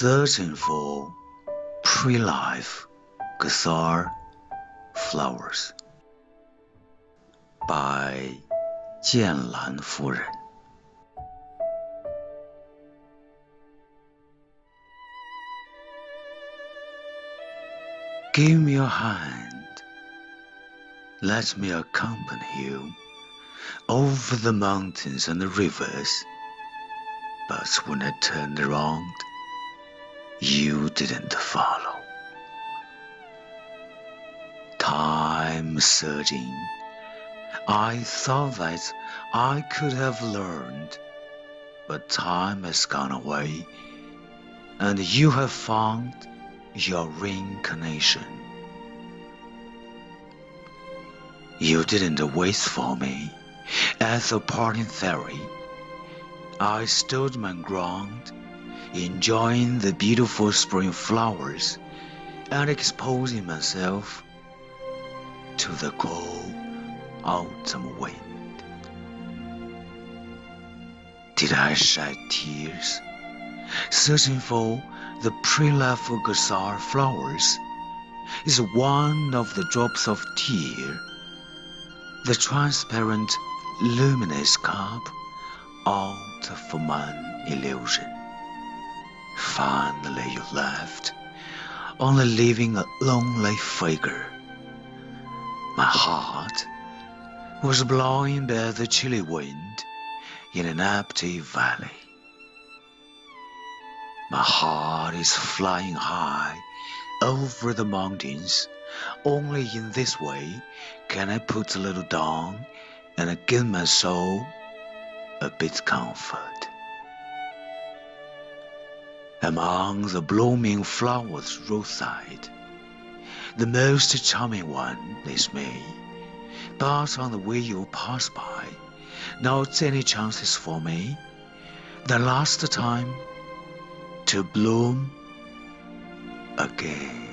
searching for pre life Gesar Flowers by 剑兰夫人。Give me your hand, let me accompany you over the mountains and the rivers. But when I turned around, you didn't follow. Time surging, I thought that I could have learned, but time has gone away, and you have found your reincarnation. You didn't wait for me at the parting ferry. I stood my ground, enjoying the beautiful spring flowers and exposing myself to the cold autumn wind. Did I shed tears, searching for the pre-life flowers? Is one of the drops of tear, the transparent, luminous cup out of my illusion. Finally, you left, only leaving a lonely figure. My heart was blowing by the chilly wind in an empty valley. My heart is flying high over the mountains. Only in this way can I put a little down and give my soul a bit comfort. Among the blooming flowers roadside, the most charming one is me. But on the way you pass by, not any chances for me. The last time to bloom again.